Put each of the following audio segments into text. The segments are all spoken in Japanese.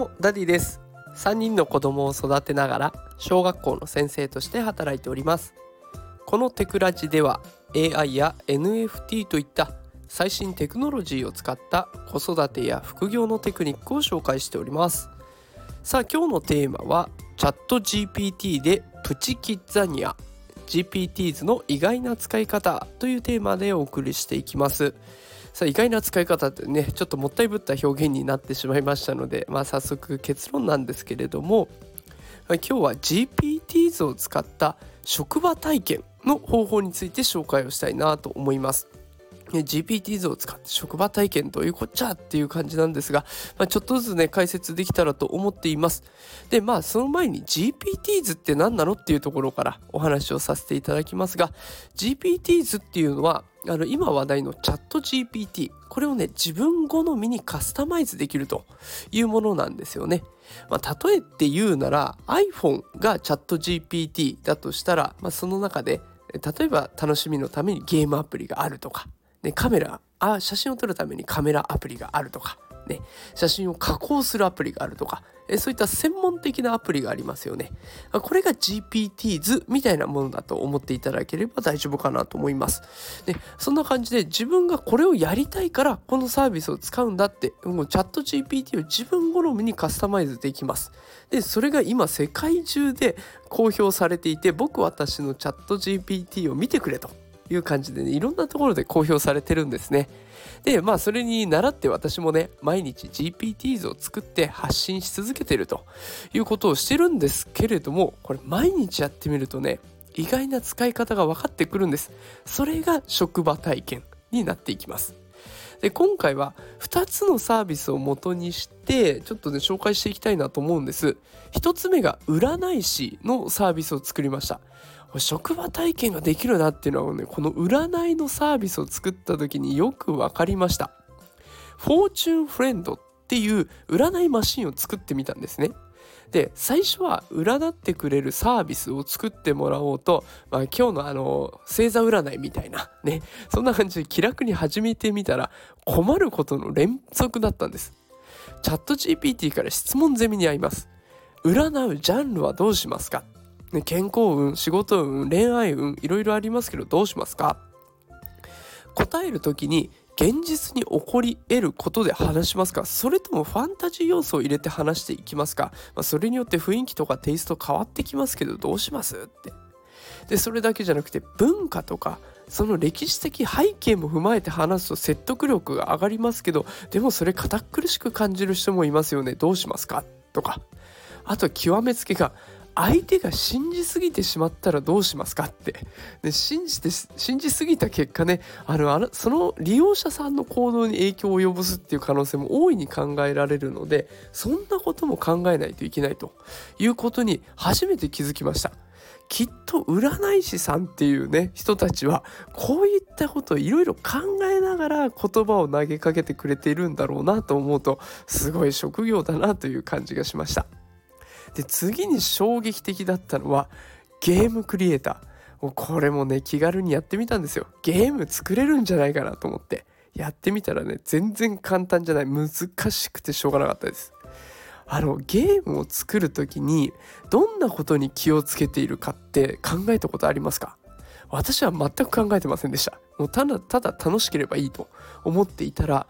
もダディです。3人の子供を育てながら小学校の先生として働いております。このテクラジでは AI や NFT といった最新テクノロジーを使った子育てや副業のテクニックを紹介しております。さあ今日のテーマはチャット GPT でプチキッザニア。GPTs の意外な使い方というテーマでお送りしていきますさあ意外な使い方ってねちょっともったいぶった表現になってしまいましたので、まあ、早速結論なんですけれども今日は GPTs を使った職場体験の方法について紹介をしたいなと思います。GPT 図を使って職場体験どういうこっちゃっていう感じなんですが、まあ、ちょっとずつね解説できたらと思っていますでまあその前に GPT 図って何なのっていうところからお話をさせていただきますが GPT 図っていうのはあの今話題のチャット GPT これをね自分好みにカスタマイズできるというものなんですよね。まあ、例えて言うなら iPhone がチャット GPT だとしたら、まあ、その中で例えば楽しみのためにゲームアプリがあるとかね、カメラあ写真を撮るためにカメラアプリがあるとか、ね、写真を加工するアプリがあるとかえそういった専門的なアプリがありますよね。これが GPT 図みたいなものだと思っていただければ大丈夫かなと思います。でそんな感じで自分がこれをやりたいからこのサービスを使うんだってもうチャット GPT を自分好みにカスタマイズできます。でそれが今世界中で公表されていて僕私のチャット GPT を見てくれと。いう感じでねいろんなところで公表されてるんですね。でまあそれに倣って私もね毎日 GPT 図を作って発信し続けてるということをしてるんですけれどもこれ毎日やってみるとね意外な使い方が分かってくるんです。それが職場体験になっていきます。で今回は2つのサービスを元にしてちょっとね紹介していきたいなと思うんです。1つ目が占い師のサービスを作りました。職場体験ができるなっていうのはねこの占いのサービスを作った時によく分かりました。フォーチュンフレンドっていう占いマシンを作ってみたんですね。で最初は占ってくれるサービスを作ってもらおうと、まあ、今日のあの星座占いみたいなね。そんな感じで気楽に始めてみたら困ることの連続だったんです。チャット GPT から質問攻めに遭います。占うジャンルはどうしますか？ね、健康運仕事運恋愛運いろいろありますけどどうしますか？答える時に現実に起こり得ることで話しますか？それともファンタジー要素を入れて話していきますか、まあ、それによって雰囲気とかテイスト変わってきますけどどうします？って。でそれだけじゃなくて文化とかその歴史的背景も踏まえて話すと説得力が上がりますけどでもそれ堅苦しく感じる人もいますよね。どうしますか？とか。あと極めつけが相手が信じすぎてしまったらどうしますかってで信じて信じすぎた結果ねあのその利用者さんの行動に影響を及ぼすっていう可能性も大いに考えられるのでそんなことも考えないといけないということに初めて気づきました。きっと占い師さんっていうね人たちはこういったことをいろいろ考えながら言葉を投げかけてくれているんだろうなと思うとすごい職業だなという感じがしました。で次に衝撃的だったのはゲームクリエイター。これもね気軽にやってみたんですよ。ゲーム作れるんじゃないかなと思って。やってみたらね全然簡単じゃない。難しくてしょうがなかったです。あのゲームを作る時にどんなことに気をつけているかって考えたことありますか？私は全く考えてませんでした。もうただただ楽しければいいと思っていたら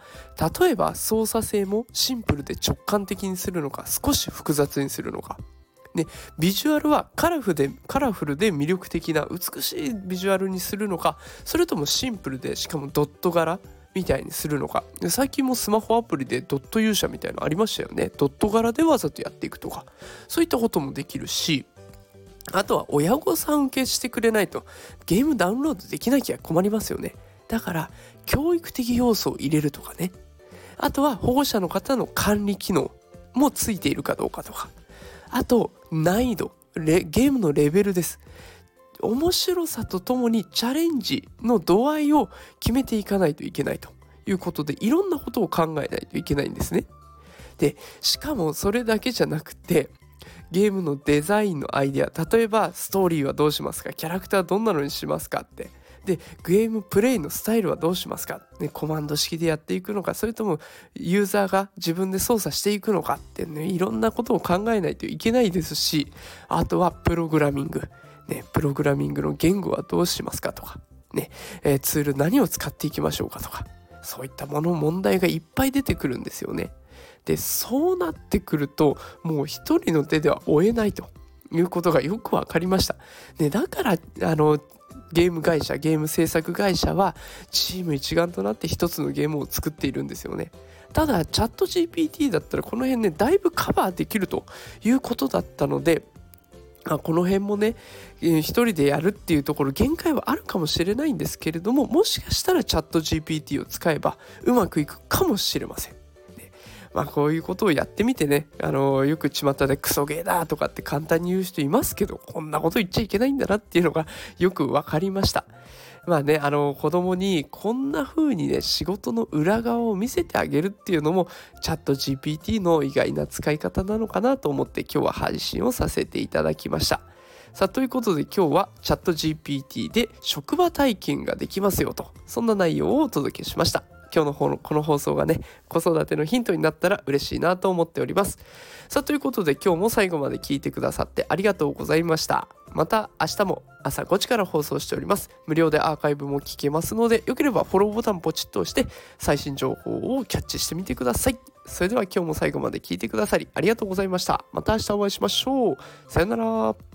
例えば操作性もシンプルで直感的にするのか少し複雑にするのか。ね、ビジュアルはカラフでカラフルで魅力的な美しいビジュアルにするのかそれともシンプルでしかもドット柄みたいにするのか。最近もスマホアプリでドット勇者みたいなのありましたよね。ドット柄でわざとやっていくとか。そういったこともできるしあとは親御さん受けしてくれないとゲームダウンロードできなきゃ困りますよね。だから教育的要素を入れるとかね。あとは保護者の方の管理機能もついているかどうかとか。あと難易度ゲームのレベルです。面白さとともにチャレンジの度合いを決めていかないといけないということでいろんなことを考えないといけないんですね。でしかもそれだけじゃなくてゲームのデザインのアイデア。例えばストーリーはどうしますか？キャラクターどんなのにしますかって。でゲームプレイのスタイルはどうしますか、ね、コマンド式でやっていくのか。それともユーザーが自分で操作していくのかって。ねいろんなことを考えないといけないですし。あとはプログラミング、ね、プログラミングの言語はどうしますかとか、ねえー、ツール何を使っていきましょうかとか。そういったもの問題がいっぱい出てくるんですよね。でそうなってくるともう一人の手では追えないということがよく分かりました。ね、だからあのゲーム会社ゲーム制作会社はチーム一丸となって一つのゲームを作っているんですよね。ただチャット GPT だったらこの辺ねだいぶカバーできるということだったのであこの辺もね、えー、一人でやるっていうところ限界はあるかもしれないんですけれどももしかしたらチャット GPT を使えばうまくいくかもしれません。まあこういうことをやってみてね、あのよく巷でクソゲーだとかって簡単に言う人いますけど、こんなこと言っちゃいけないんだなっていうのがよく分かりました。まあね、あの子供にこんな風にね、仕事の裏側を見せてあげるっていうのも、チャット GPT の意外な使い方なのかなと思って今日は配信をさせていただきました。さあということで今日はチャット GPT で職場体験ができますよとそんな内容をお届けしました。今日の方のこの放送がね子育てのヒントになったら嬉しいなと思っております。さあということで今日も最後まで聞いてくださってありがとうございました。また明日も朝5時から放送しております。無料でアーカイブも聞けますのでよければフォローボタンポチッと押して最新情報をキャッチしてみてください。それでは今日も最後まで聞いてくださりありがとうございました。また明日お会いしましょう。さよなら。